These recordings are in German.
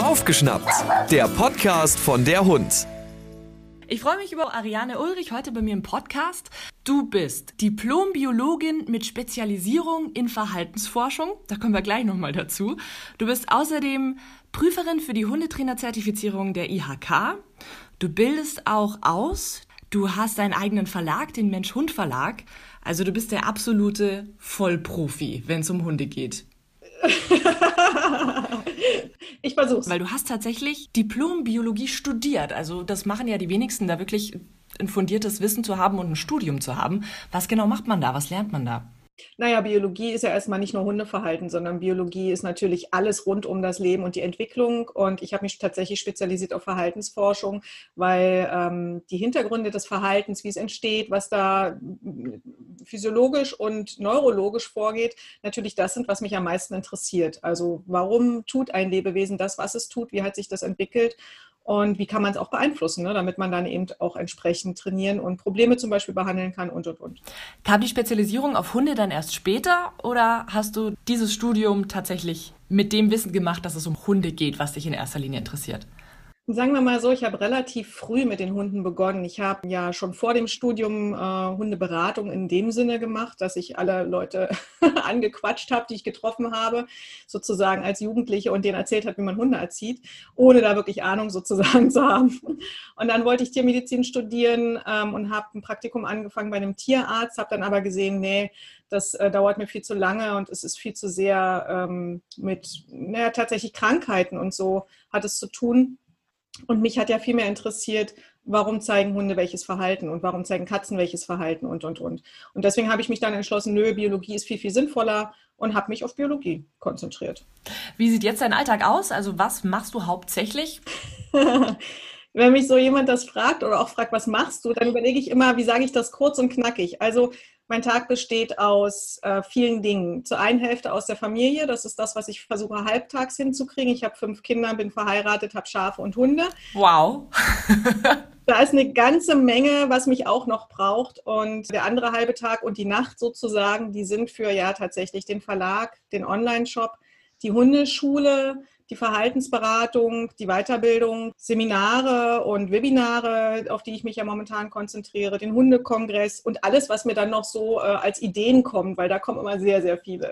Aufgeschnappt, der Podcast von der Hund. Ich freue mich über Ariane Ulrich heute bei mir im Podcast. Du bist Diplom-Biologin mit Spezialisierung in Verhaltensforschung. Da kommen wir gleich nochmal dazu. Du bist außerdem Prüferin für die Hundetrainer-Zertifizierung der IHK. Du bildest auch aus. Du hast deinen eigenen Verlag, den Mensch-Hund-Verlag. Also du bist der absolute Vollprofi, wenn es um Hunde geht. ich versuch's. Weil du hast tatsächlich Diplom-Biologie studiert. Also das machen ja die wenigsten, da wirklich ein fundiertes Wissen zu haben und ein Studium zu haben. Was genau macht man da? Was lernt man da? Naja, Biologie ist ja erstmal nicht nur Hundeverhalten, sondern Biologie ist natürlich alles rund um das Leben und die Entwicklung. Und ich habe mich tatsächlich spezialisiert auf Verhaltensforschung, weil ähm, die Hintergründe des Verhaltens, wie es entsteht, was da physiologisch und neurologisch vorgeht, natürlich das sind, was mich am meisten interessiert. Also warum tut ein Lebewesen das, was es tut? Wie hat sich das entwickelt? Und wie kann man es auch beeinflussen, ne, damit man dann eben auch entsprechend trainieren und Probleme zum Beispiel behandeln kann und und und. Kam die Spezialisierung auf Hunde dann erst später oder hast du dieses Studium tatsächlich mit dem Wissen gemacht, dass es um Hunde geht, was dich in erster Linie interessiert? Sagen wir mal so, ich habe relativ früh mit den Hunden begonnen. Ich habe ja schon vor dem Studium äh, Hundeberatung in dem Sinne gemacht, dass ich alle Leute angequatscht habe, die ich getroffen habe, sozusagen als Jugendliche und denen erzählt habe, wie man Hunde erzieht, ohne da wirklich Ahnung sozusagen zu haben. Und dann wollte ich Tiermedizin studieren ähm, und habe ein Praktikum angefangen bei einem Tierarzt, habe dann aber gesehen, nee, das äh, dauert mir viel zu lange und es ist viel zu sehr ähm, mit naja, tatsächlich Krankheiten und so hat es zu tun. Und mich hat ja viel mehr interessiert, warum zeigen Hunde welches Verhalten und warum zeigen Katzen welches Verhalten und, und, und. Und deswegen habe ich mich dann entschlossen, nö, Biologie ist viel, viel sinnvoller und habe mich auf Biologie konzentriert. Wie sieht jetzt dein Alltag aus? Also was machst du hauptsächlich? Wenn mich so jemand das fragt oder auch fragt, was machst du, dann überlege ich immer, wie sage ich das kurz und knackig. Also mein Tag besteht aus äh, vielen Dingen. Zur einen Hälfte aus der Familie, das ist das, was ich versuche halbtags hinzukriegen. Ich habe fünf Kinder, bin verheiratet, habe Schafe und Hunde. Wow. da ist eine ganze Menge, was mich auch noch braucht. Und der andere halbe Tag und die Nacht sozusagen, die sind für ja tatsächlich den Verlag, den Online-Shop, die Hundeschule, die Verhaltensberatung, die Weiterbildung, Seminare und Webinare, auf die ich mich ja momentan konzentriere, den Hundekongress und alles, was mir dann noch so äh, als Ideen kommt, weil da kommen immer sehr, sehr viele.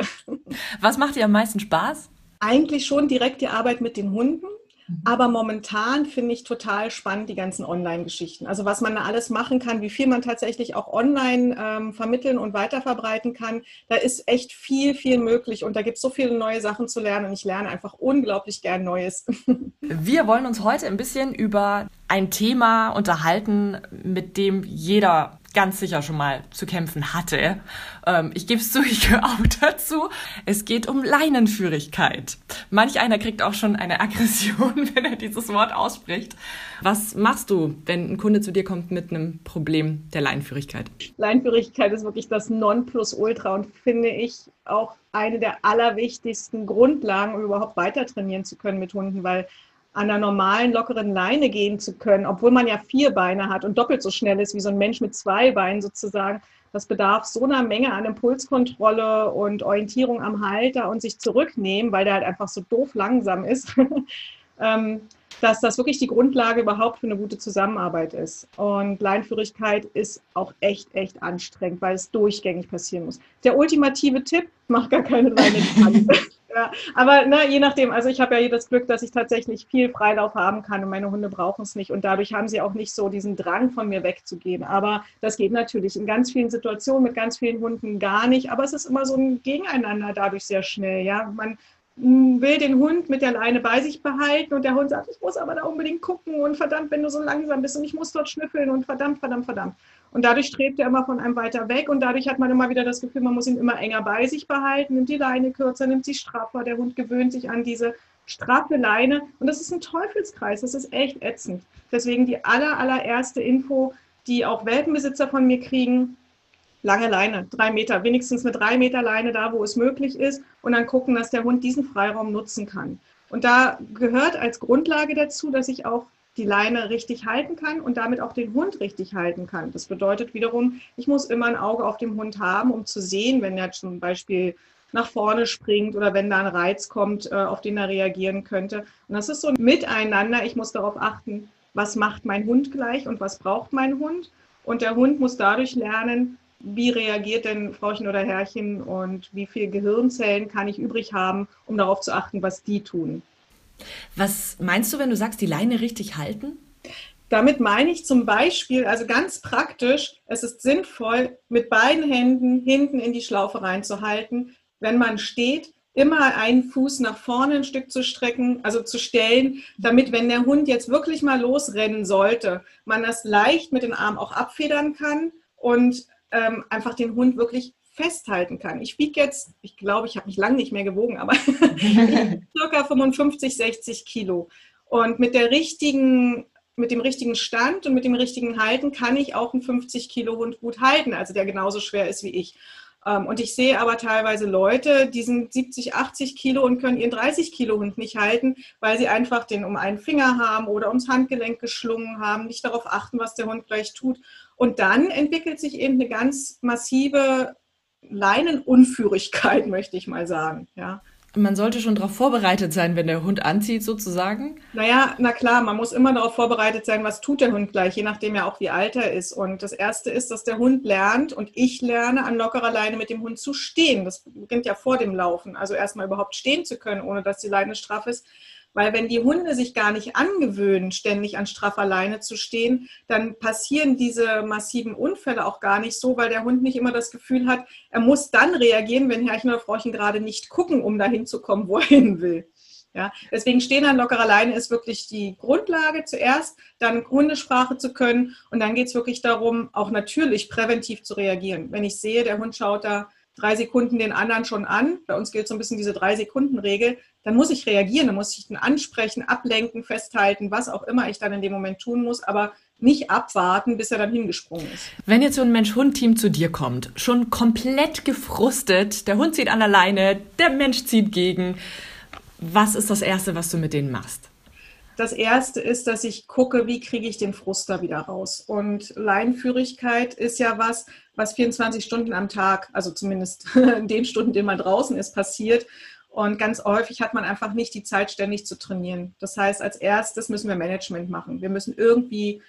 Was macht dir am meisten Spaß? Eigentlich schon direkt die Arbeit mit den Hunden. Mhm. Aber momentan finde ich total spannend die ganzen Online-Geschichten. Also was man da alles machen kann, wie viel man tatsächlich auch online ähm, vermitteln und weiterverbreiten kann. Da ist echt viel, viel möglich und da gibt es so viele neue Sachen zu lernen und ich lerne einfach unglaublich gern Neues. Wir wollen uns heute ein bisschen über ein Thema unterhalten, mit dem jeder ganz sicher schon mal zu kämpfen hatte. Ähm, ich gebe es zu, ich gehöre auch dazu. Es geht um Leinenführigkeit. Manch einer kriegt auch schon eine Aggression, wenn er dieses Wort ausspricht. Was machst du, wenn ein Kunde zu dir kommt mit einem Problem der Leinenführigkeit? Leinenführigkeit ist wirklich das Nonplusultra und finde ich auch eine der allerwichtigsten Grundlagen, um überhaupt weiter trainieren zu können mit Hunden, weil an einer normalen, lockeren Leine gehen zu können, obwohl man ja vier Beine hat und doppelt so schnell ist wie so ein Mensch mit zwei Beinen sozusagen. Das bedarf so einer Menge an Impulskontrolle und Orientierung am Halter und sich zurücknehmen, weil der halt einfach so doof langsam ist, ähm, dass das wirklich die Grundlage überhaupt für eine gute Zusammenarbeit ist. Und Leinführigkeit ist auch echt, echt anstrengend, weil es durchgängig passieren muss. Der ultimative Tipp, mach gar keine Leine. Ja, aber na, je nachdem, also ich habe ja das Glück, dass ich tatsächlich viel Freilauf haben kann und meine Hunde brauchen es nicht und dadurch haben sie auch nicht so diesen Drang von mir wegzugehen. Aber das geht natürlich in ganz vielen Situationen mit ganz vielen Hunden gar nicht, aber es ist immer so ein Gegeneinander dadurch sehr schnell. Ja, man will den Hund mit der Leine bei sich behalten und der Hund sagt, ich muss aber da unbedingt gucken und verdammt, wenn du so langsam bist und ich muss dort schnüffeln und verdammt, verdammt, verdammt. Und dadurch strebt er immer von einem weiter weg. Und dadurch hat man immer wieder das Gefühl, man muss ihn immer enger bei sich behalten, nimmt die Leine kürzer, nimmt sie straffer, der Hund gewöhnt sich an diese straffe Leine. Und das ist ein Teufelskreis, das ist echt ätzend. Deswegen die aller, allererste Info, die auch Welpenbesitzer von mir kriegen, lange Leine, drei Meter, wenigstens eine drei Meter Leine da, wo es möglich ist. Und dann gucken, dass der Hund diesen Freiraum nutzen kann. Und da gehört als Grundlage dazu, dass ich auch die Leine richtig halten kann und damit auch den Hund richtig halten kann. Das bedeutet wiederum, ich muss immer ein Auge auf dem Hund haben, um zu sehen, wenn er zum Beispiel nach vorne springt oder wenn da ein Reiz kommt, äh, auf den er reagieren könnte. Und das ist so ein Miteinander. Ich muss darauf achten, was macht mein Hund gleich und was braucht mein Hund. Und der Hund muss dadurch lernen, wie reagiert denn Frauchen oder Herrchen und wie viele Gehirnzellen kann ich übrig haben, um darauf zu achten, was die tun. Was meinst du, wenn du sagst, die Leine richtig halten? Damit meine ich zum Beispiel, also ganz praktisch, es ist sinnvoll, mit beiden Händen hinten in die Schlaufe reinzuhalten. Wenn man steht, immer einen Fuß nach vorne ein Stück zu strecken, also zu stellen, damit, wenn der Hund jetzt wirklich mal losrennen sollte, man das leicht mit den Armen auch abfedern kann und ähm, einfach den Hund wirklich festhalten kann. Ich wiege jetzt, ich glaube, ich habe mich lange nicht mehr gewogen, aber circa 55, 60 Kilo. Und mit der richtigen, mit dem richtigen Stand und mit dem richtigen Halten kann ich auch einen 50 Kilo Hund gut halten, also der genauso schwer ist wie ich. Ähm, und ich sehe aber teilweise Leute, die sind 70, 80 Kilo und können ihren 30 Kilo Hund nicht halten, weil sie einfach den um einen Finger haben oder ums Handgelenk geschlungen haben, nicht darauf achten, was der Hund gleich tut. Und dann entwickelt sich eben eine ganz massive Leinenunführigkeit, möchte ich mal sagen. Ja. Man sollte schon darauf vorbereitet sein, wenn der Hund anzieht, sozusagen. Naja, na klar, man muss immer darauf vorbereitet sein, was tut der Hund gleich, je nachdem ja auch wie alt er ist. Und das Erste ist, dass der Hund lernt und ich lerne an lockerer Leine mit dem Hund zu stehen. Das beginnt ja vor dem Laufen. Also erstmal überhaupt stehen zu können, ohne dass die Leine straff ist. Weil wenn die Hunde sich gar nicht angewöhnen, ständig an straffer Leine zu stehen, dann passieren diese massiven Unfälle auch gar nicht so, weil der Hund nicht immer das Gefühl hat, er muss dann reagieren, wenn Herrchen oder Frauchen gerade nicht gucken, um dahin zu kommen, wo er hin will. Ja, deswegen stehen an lockerer Leine ist wirklich die Grundlage zuerst, dann Hundesprache zu können und dann geht es wirklich darum, auch natürlich präventiv zu reagieren. Wenn ich sehe, der Hund schaut da drei Sekunden den anderen schon an, bei uns gilt so ein bisschen diese Drei-Sekunden-Regel, dann muss ich reagieren, dann muss ich ihn ansprechen, ablenken, festhalten, was auch immer ich dann in dem Moment tun muss, aber nicht abwarten, bis er dann hingesprungen ist. Wenn jetzt so ein Mensch-Hund-Team zu dir kommt, schon komplett gefrustet, der Hund zieht an der Leine, der Mensch zieht gegen, was ist das Erste, was du mit denen machst? Das erste ist, dass ich gucke, wie kriege ich den Frust da wieder raus. Und Leinenführigkeit ist ja was, was 24 Stunden am Tag, also zumindest in den Stunden, in denen man draußen ist, passiert. Und ganz häufig hat man einfach nicht die Zeit, ständig zu trainieren. Das heißt, als erstes müssen wir Management machen. Wir müssen irgendwie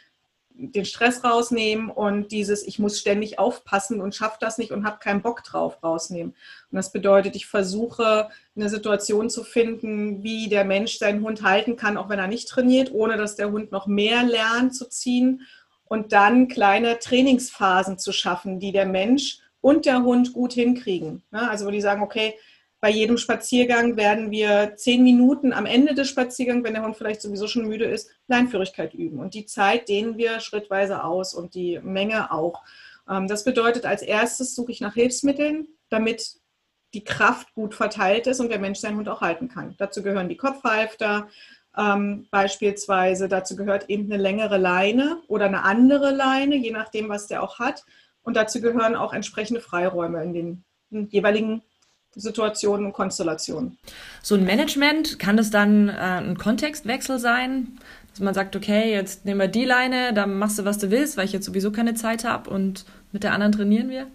den Stress rausnehmen und dieses, ich muss ständig aufpassen und schaffe das nicht und habe keinen Bock drauf rausnehmen. Und das bedeutet, ich versuche eine Situation zu finden, wie der Mensch seinen Hund halten kann, auch wenn er nicht trainiert, ohne dass der Hund noch mehr lernt zu ziehen. Und dann kleine Trainingsphasen zu schaffen, die der Mensch und der Hund gut hinkriegen. Also wo die sagen, okay, bei jedem Spaziergang werden wir zehn Minuten am Ende des Spaziergangs, wenn der Hund vielleicht sowieso schon müde ist, Leinführigkeit üben. Und die Zeit dehnen wir schrittweise aus und die Menge auch. Ähm, das bedeutet, als erstes suche ich nach Hilfsmitteln, damit die Kraft gut verteilt ist und der Mensch seinen Hund auch halten kann. Dazu gehören die Kopfhalfter ähm, beispielsweise. Dazu gehört eben eine längere Leine oder eine andere Leine, je nachdem, was der auch hat. Und dazu gehören auch entsprechende Freiräume in den jeweiligen Situationen und Konstellationen. So ein Management, kann das dann äh, ein Kontextwechsel sein? Dass man sagt, okay, jetzt nehmen wir die Leine, dann machst du, was du willst, weil ich jetzt sowieso keine Zeit habe und mit der anderen trainieren wir?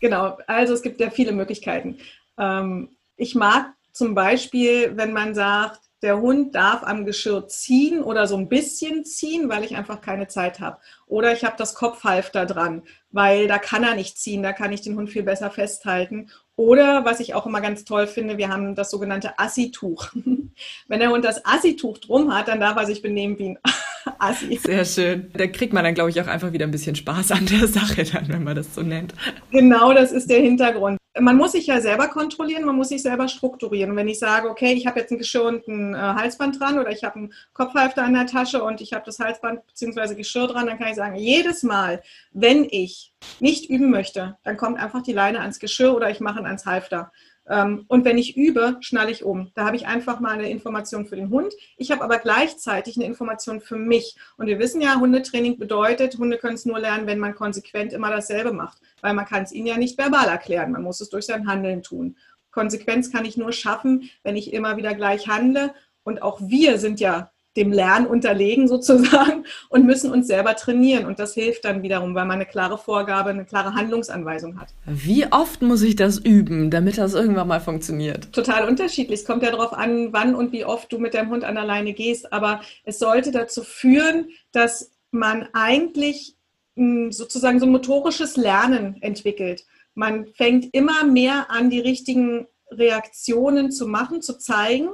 Genau, also es gibt ja viele Möglichkeiten. Ähm, ich mag zum Beispiel, wenn man sagt, der Hund darf am Geschirr ziehen oder so ein bisschen ziehen, weil ich einfach keine Zeit habe. Oder ich habe das Kopfhalfter dran, weil da kann er nicht ziehen, da kann ich den Hund viel besser festhalten. Oder was ich auch immer ganz toll finde, wir haben das sogenannte Assituch. Wenn der Hund das Assituch drum hat, dann darf er sich benehmen wie ein Assi. Sehr schön. Da kriegt man dann, glaube ich, auch einfach wieder ein bisschen Spaß an der Sache dann, wenn man das so nennt. Genau, das ist der Hintergrund. Man muss sich ja selber kontrollieren, man muss sich selber strukturieren. Und wenn ich sage, okay, ich habe jetzt ein Geschirr und ein äh, Halsband dran oder ich habe einen Kopfhalfter in der Tasche und ich habe das Halsband bzw. Geschirr dran, dann kann ich sagen, jedes Mal, wenn ich nicht üben möchte, dann kommt einfach die Leine ans Geschirr oder ich mache ihn ans Halfter. Ähm, und wenn ich übe, schnalle ich um. Da habe ich einfach mal eine Information für den Hund. Ich habe aber gleichzeitig eine Information für mich. Und wir wissen ja, Hundetraining bedeutet, Hunde können es nur lernen, wenn man konsequent immer dasselbe macht. Weil man kann es ihnen ja nicht verbal erklären. Man muss es durch sein Handeln tun. Konsequenz kann ich nur schaffen, wenn ich immer wieder gleich handle. Und auch wir sind ja dem Lernen unterlegen sozusagen und müssen uns selber trainieren. Und das hilft dann wiederum, weil man eine klare Vorgabe, eine klare Handlungsanweisung hat. Wie oft muss ich das üben, damit das irgendwann mal funktioniert? Total unterschiedlich. Es kommt ja darauf an, wann und wie oft du mit deinem Hund an der Leine gehst. Aber es sollte dazu führen, dass man eigentlich hm, sozusagen so ein motorisches Lernen entwickelt. Man fängt immer mehr an, die richtigen Reaktionen zu machen, zu zeigen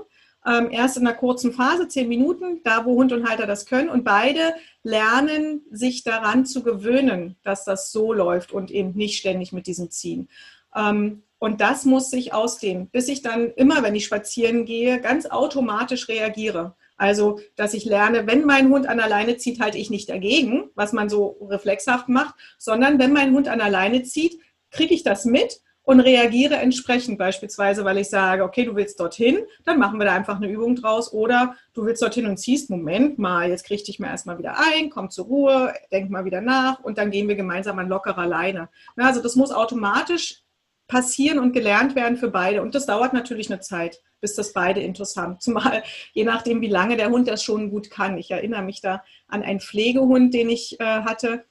ähm, erst in einer kurzen Phase, zehn Minuten, da wo Hund und Halter das können. Und beide lernen sich daran zu gewöhnen, dass das so läuft und eben nicht ständig mit diesem Ziehen. Ähm, und das muss sich ausdehnen, bis ich dann immer, wenn ich spazieren gehe, ganz automatisch reagiere. Also, dass ich lerne, wenn mein Hund an der Leine zieht, halte ich nicht dagegen, was man so reflexhaft macht, sondern wenn mein Hund an der Leine zieht, kriege ich das mit und reagiere entsprechend beispielsweise, weil ich sage, okay, du willst dorthin, dann machen wir da einfach eine Übung draus oder du willst dorthin und ziehst, Moment mal, jetzt krieg dich mal erstmal wieder ein, komm zur Ruhe, denk mal wieder nach und dann gehen wir gemeinsam an lockerer Leine. Also das muss automatisch passieren und gelernt werden für beide und das dauert natürlich eine Zeit, bis das beide interessant, zumal je nachdem, wie lange der Hund das schon gut kann. Ich erinnere mich da an einen Pflegehund, den ich äh, hatte.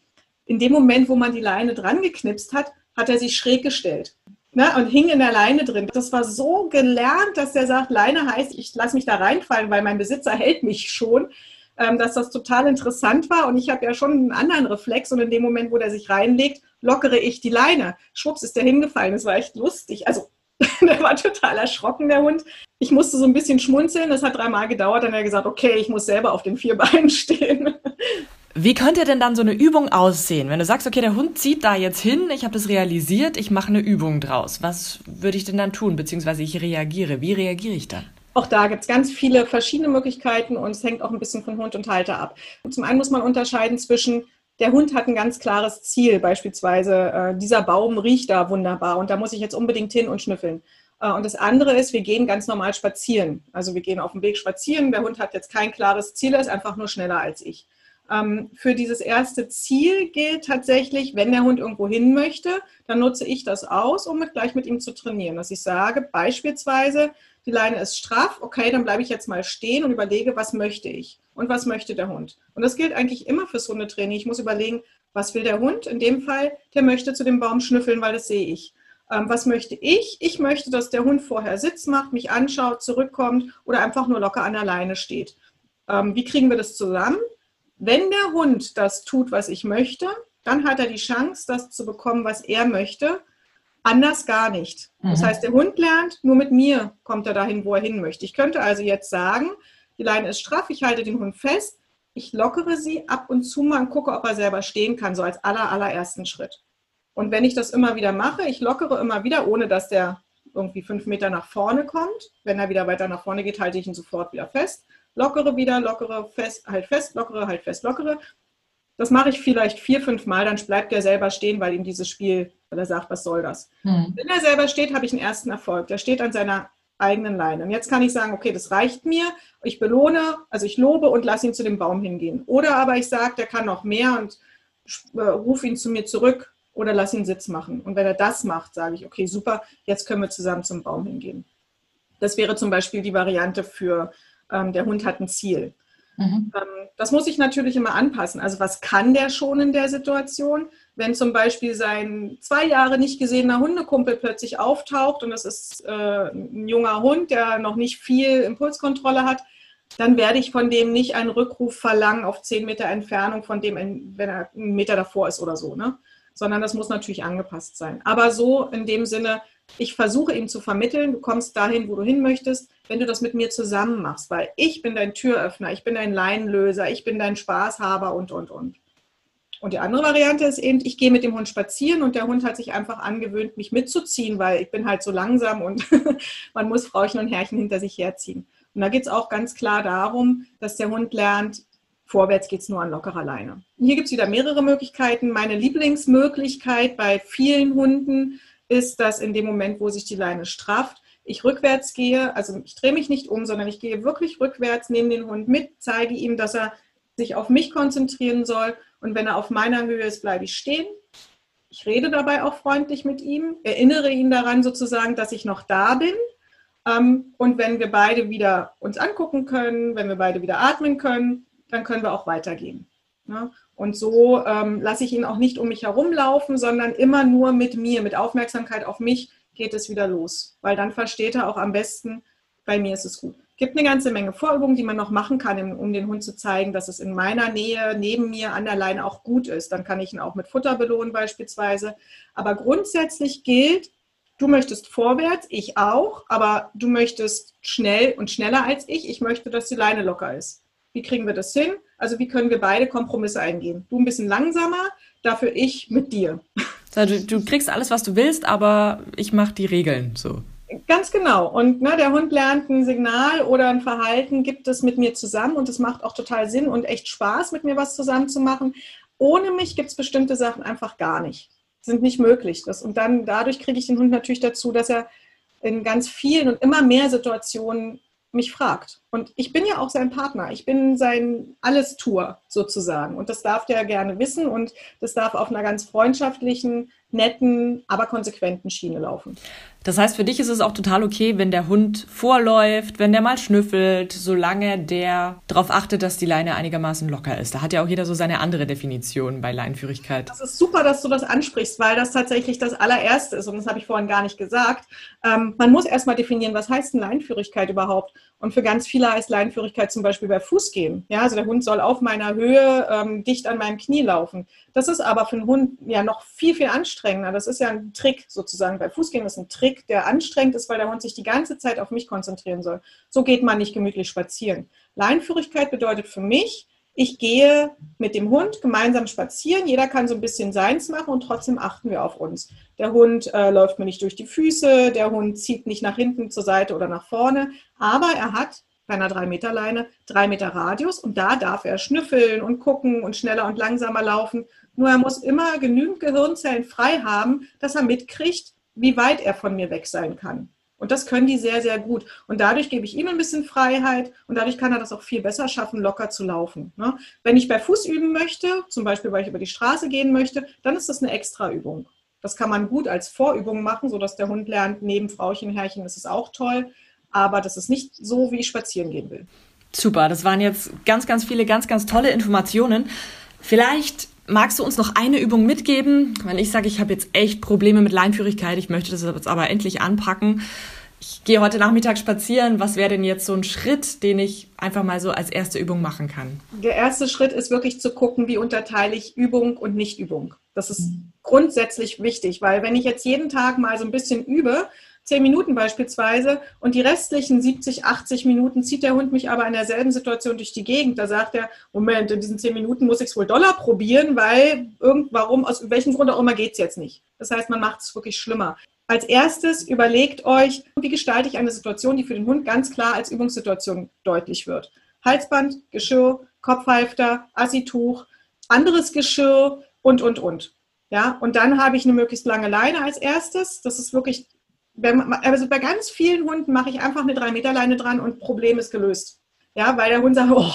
In dem Moment, wo man die Leine dran geknipst hat, hat er sich schräg gestellt ne, und hing in der Leine drin. Das war so gelernt, dass er sagt, Leine heißt, ich lasse mich da reinfallen, weil mein Besitzer hält mich schon. Ähm, dass das total interessant war und ich habe ja schon einen anderen Reflex und in dem Moment, wo der sich reinlegt, lockere ich die Leine. Schwupps ist der hingefallen. Das war echt lustig. Also der war total erschrocken, der Hund. Ich musste so ein bisschen schmunzeln. Das hat dreimal gedauert. Dann hat er gesagt, okay, ich muss selber auf den vier Beinen stehen. Wie könnte denn dann so eine Übung aussehen? Wenn du sagst, okay, der Hund zieht da jetzt hin, ich habe das realisiert, ich mache eine Übung draus. Was würde ich denn dann tun? Beziehungsweise ich reagiere. Wie reagiere ich dann? Auch da gibt es ganz viele verschiedene Möglichkeiten und es hängt auch ein bisschen von Hund und Halter ab. Und zum einen muss man unterscheiden zwischen, der Hund hat ein ganz klares Ziel, beispielsweise äh, dieser Baum riecht da wunderbar und da muss ich jetzt unbedingt hin und schnüffeln. Äh, und das andere ist, wir gehen ganz normal spazieren. Also wir gehen auf dem Weg spazieren, der Hund hat jetzt kein klares Ziel, er ist einfach nur schneller als ich. Ähm, für dieses erste Ziel gilt tatsächlich, wenn der Hund irgendwo hin möchte, dann nutze ich das aus, um mit, gleich mit ihm zu trainieren. Dass ich sage, beispielsweise, die Leine ist straff, okay, dann bleibe ich jetzt mal stehen und überlege, was möchte ich und was möchte der Hund. Und das gilt eigentlich immer fürs Hundetraining. Ich muss überlegen, was will der Hund? In dem Fall, der möchte zu dem Baum schnüffeln, weil das sehe ich. Ähm, was möchte ich? Ich möchte, dass der Hund vorher Sitz macht, mich anschaut, zurückkommt oder einfach nur locker an der Leine steht. Ähm, wie kriegen wir das zusammen? Wenn der Hund das tut, was ich möchte, dann hat er die Chance, das zu bekommen, was er möchte. Anders gar nicht. Das mhm. heißt, der Hund lernt, nur mit mir kommt er dahin, wo er hin möchte. Ich könnte also jetzt sagen, die Leine ist straff, ich halte den Hund fest, ich lockere sie ab und zu mal und gucke, ob er selber stehen kann, so als aller, allerersten Schritt. Und wenn ich das immer wieder mache, ich lockere immer wieder, ohne dass der irgendwie fünf Meter nach vorne kommt. Wenn er wieder weiter nach vorne geht, halte ich ihn sofort wieder fest lockere wieder, lockere, fest, halt fest, lockere, halt fest, lockere. Das mache ich vielleicht vier, fünf Mal, dann bleibt er selber stehen, weil ihm dieses Spiel, weil er sagt, was soll das? Hm. Wenn er selber steht, habe ich einen ersten Erfolg. Der steht an seiner eigenen Leine. Und jetzt kann ich sagen, okay, das reicht mir. Ich belohne, also ich lobe und lasse ihn zu dem Baum hingehen. Oder aber ich sage, der kann noch mehr und äh, rufe ihn zu mir zurück oder lass ihn Sitz machen. Und wenn er das macht, sage ich, okay, super, jetzt können wir zusammen zum Baum hingehen. Das wäre zum Beispiel die Variante für ähm, der Hund hat ein Ziel. Mhm. Ähm, das muss ich natürlich immer anpassen. Also was kann der schon in der Situation? Wenn zum Beispiel sein zwei Jahre nicht gesehener Hundekumpel plötzlich auftaucht und das ist äh, ein junger Hund, der noch nicht viel Impulskontrolle hat, dann werde ich von dem nicht einen Rückruf verlangen auf zehn Meter Entfernung von dem, wenn er einen Meter davor ist oder so, ne? Sondern das muss natürlich angepasst sein. Aber so in dem Sinne, ich versuche ihm zu vermitteln, du kommst dahin, wo du hin möchtest, wenn du das mit mir zusammen machst, weil ich bin dein Türöffner, ich bin dein Leinenlöser, ich bin dein Spaßhaber und, und, und. Und die andere Variante ist eben, ich gehe mit dem Hund spazieren und der Hund hat sich einfach angewöhnt, mich mitzuziehen, weil ich bin halt so langsam und man muss Frauchen und Herrchen hinter sich herziehen. Und da geht es auch ganz klar darum, dass der Hund lernt, vorwärts geht es nur an lockerer Leine. Hier gibt es wieder mehrere Möglichkeiten. Meine Lieblingsmöglichkeit bei vielen Hunden ist, dass in dem Moment, wo sich die Leine strafft, ich rückwärts gehe, also ich drehe mich nicht um, sondern ich gehe wirklich rückwärts, nehme den Hund mit, zeige ihm, dass er sich auf mich konzentrieren soll und wenn er auf meiner Höhe ist, bleibe ich stehen. Ich rede dabei auch freundlich mit ihm, erinnere ihn daran sozusagen, dass ich noch da bin Ähm, und wenn wir beide wieder uns angucken können, wenn wir beide wieder atmen können, dann können wir auch weitergehen. Ne? Und so ähm, lasse ich ihn auch nicht um mich herumlaufen, sondern immer nur mit mir, mit Aufmerksamkeit auf mich geht es wieder los. Weil dann versteht er auch am besten, bei mir ist es gut. Es gibt eine ganze Menge Vorübungen, die man noch machen kann, um den Hund zu zeigen, dass es in meiner Nähe, neben mir, an der Leine auch gut ist. Dann kann ich ihn auch mit Futter belohnen beispielsweise. Aber grundsätzlich gilt, du möchtest vorwärts, ich auch, aber du möchtest schnell und schneller als ich. Ich möchte, dass die Leine locker ist. Wie kriegen wir das hin? Also wie können wir beide Kompromisse eingehen? Du ein bisschen langsamer, dafür ich mit dir. Du, du kriegst alles, was du willst, aber ich mache die Regeln so. Ganz genau. Und ne, der Hund lernt ein Signal oder ein Verhalten, gibt es mit mir zusammen und es macht auch total Sinn und echt Spaß, mit mir was zusammen zu machen. Ohne mich gibt es bestimmte Sachen einfach gar nicht. Sind nicht möglich. Das, und dann dadurch kriege ich den Hund natürlich dazu, dass er in ganz vielen und immer mehr Situationen mich fragt. Und ich bin ja auch sein Partner. Ich bin sein Alles-Tour sozusagen. Und das darf der gerne wissen und das darf auf einer ganz freundschaftlichen, netten, aber konsequenten Schiene laufen. Das heißt, für dich ist es auch total okay, wenn der Hund vorläuft, wenn der mal schnüffelt, solange der darauf achtet, dass die Leine einigermaßen locker ist. Da hat ja auch jeder so seine andere Definition bei Leinführigkeit. Das ist super, dass du das ansprichst, weil das tatsächlich das allererste ist und das habe ich vorhin gar nicht gesagt. Ähm, man muss erstmal definieren, was heißt denn Leinführigkeit überhaupt? Und für ganz viele heißt Leinführigkeit zum Beispiel bei Fußgehen. Ja, also der Hund soll auf meiner Höhe ähm, dicht an meinem Knie laufen. Das ist aber für einen Hund ja noch viel, viel anstrengender. Das ist ja ein Trick sozusagen. Bei Fußgehen ist ein Trick, der anstrengend ist, weil der Hund sich die ganze Zeit auf mich konzentrieren soll. So geht man nicht gemütlich spazieren. Leinführigkeit bedeutet für mich, ich gehe mit dem Hund gemeinsam spazieren. Jeder kann so ein bisschen seins machen und trotzdem achten wir auf uns. Der Hund äh, läuft mir nicht durch die Füße, der Hund zieht nicht nach hinten zur Seite oder nach vorne, aber er hat bei einer 3-Meter-Leine 3 Meter Radius und da darf er schnüffeln und gucken und schneller und langsamer laufen. Nur er muss immer genügend Gehirnzellen frei haben, dass er mitkriegt, wie weit er von mir weg sein kann. Und das können die sehr, sehr gut. Und dadurch gebe ich ihm ein bisschen Freiheit und dadurch kann er das auch viel besser schaffen, locker zu laufen. Ne? Wenn ich bei Fuß üben möchte, zum Beispiel weil ich über die Straße gehen möchte, dann ist das eine extra Übung. Das kann man gut als Vorübung machen, sodass der Hund lernt, neben Frauchen, Herrchen ist es auch toll. Aber das ist nicht so, wie ich spazieren gehen will. Super, das waren jetzt ganz, ganz viele, ganz, ganz tolle Informationen. Vielleicht magst du uns noch eine Übung mitgeben? Weil ich sage, ich habe jetzt echt Probleme mit Leinführigkeit. Ich möchte das jetzt aber endlich anpacken. Ich gehe heute Nachmittag spazieren. Was wäre denn jetzt so ein Schritt, den ich einfach mal so als erste Übung machen kann? Der erste Schritt ist wirklich zu gucken, wie unterteile ich Übung und Nicht-Übung. Das ist grundsätzlich wichtig, weil wenn ich jetzt jeden Tag mal so ein bisschen übe, zehn Minuten beispielsweise und die restlichen 70, 80 Minuten zieht der Hund mich aber in derselben Situation durch die Gegend. Da sagt er, Moment, in diesen zehn Minuten muss ich es wohl Dollar probieren, weil irgendwarum, aus welchem Grund auch immer geht es jetzt nicht. Das heißt, man macht es wirklich schlimmer. Als erstes überlegt euch, wie gestalte ich eine Situation, die für den Hund ganz klar als Übungssituation deutlich wird. Halsband, Geschirr, Kopfhalfter, Assituch, anderes Geschirr und, und, und. Ja, und dann habe ich eine möglichst lange Leine als erstes. Das ist wirklich also bei ganz vielen Hunden mache ich einfach eine 3-Meter-Leine dran und Problem ist gelöst. Ja, weil der Hund sagt, oh,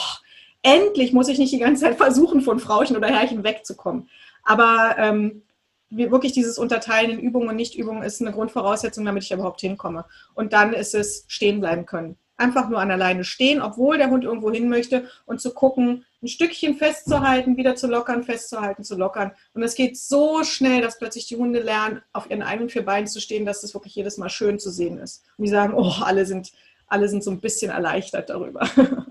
endlich muss ich nicht die ganze Zeit versuchen, von Frauchen oder Herrchen wegzukommen. Aber ähm, wirklich dieses Unterteilen in Übungen und Nichtübungen ist eine Grundvoraussetzung, damit ich überhaupt hinkomme. Und dann ist es stehen bleiben können einfach nur an alleine stehen, obwohl der Hund irgendwo hin möchte und zu gucken, ein Stückchen festzuhalten, wieder zu lockern, festzuhalten, zu lockern. Und es geht so schnell, dass plötzlich die Hunde lernen, auf ihren eigenen vier Beinen zu stehen, dass das wirklich jedes Mal schön zu sehen ist. Und die sagen, oh, alle sind, alle sind so ein bisschen erleichtert darüber.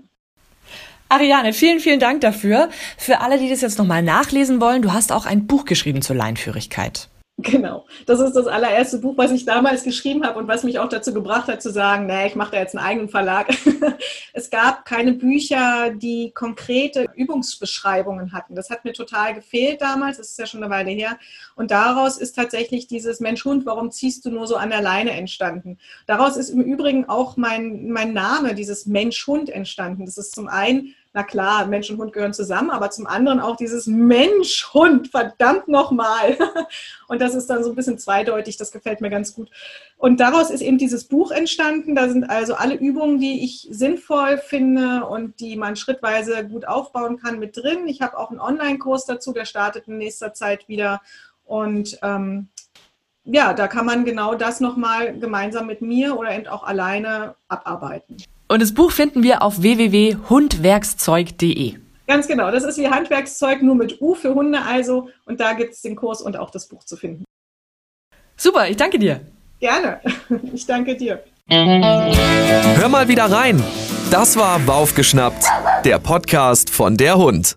Ariane, vielen, vielen Dank dafür. Für alle, die das jetzt nochmal nachlesen wollen, du hast auch ein Buch geschrieben zur Leinführigkeit. Genau, das ist das allererste Buch, was ich damals geschrieben habe und was mich auch dazu gebracht hat zu sagen, nee, ich mache da jetzt einen eigenen Verlag. es gab keine Bücher, die konkrete Übungsbeschreibungen hatten. Das hat mir total gefehlt damals, das ist ja schon eine Weile her. Und daraus ist tatsächlich dieses Mensch Hund, warum ziehst du nur so an der Leine entstanden. Daraus ist im Übrigen auch mein, mein Name, dieses Mensch Hund entstanden. Das ist zum einen na klar, Mensch und Hund gehören zusammen, aber zum anderen auch dieses Mensch-Hund, verdammt nochmal. Und das ist dann so ein bisschen zweideutig, das gefällt mir ganz gut. Und daraus ist eben dieses Buch entstanden. Da sind also alle Übungen, die ich sinnvoll finde und die man schrittweise gut aufbauen kann, mit drin. Ich habe auch einen Online-Kurs dazu, der startet in nächster Zeit wieder. Und ähm, ja, da kann man genau das nochmal gemeinsam mit mir oder eben auch alleine abarbeiten. Und das Buch finden wir auf www.hundwerkszeug.de. Ganz genau, das ist wie Handwerkszeug, nur mit U für Hunde also. Und da gibt es den Kurs und auch das Buch zu finden. Super, ich danke dir. Gerne, ich danke dir. Hör mal wieder rein. Das war Waufgeschnappt, der Podcast von der Hund.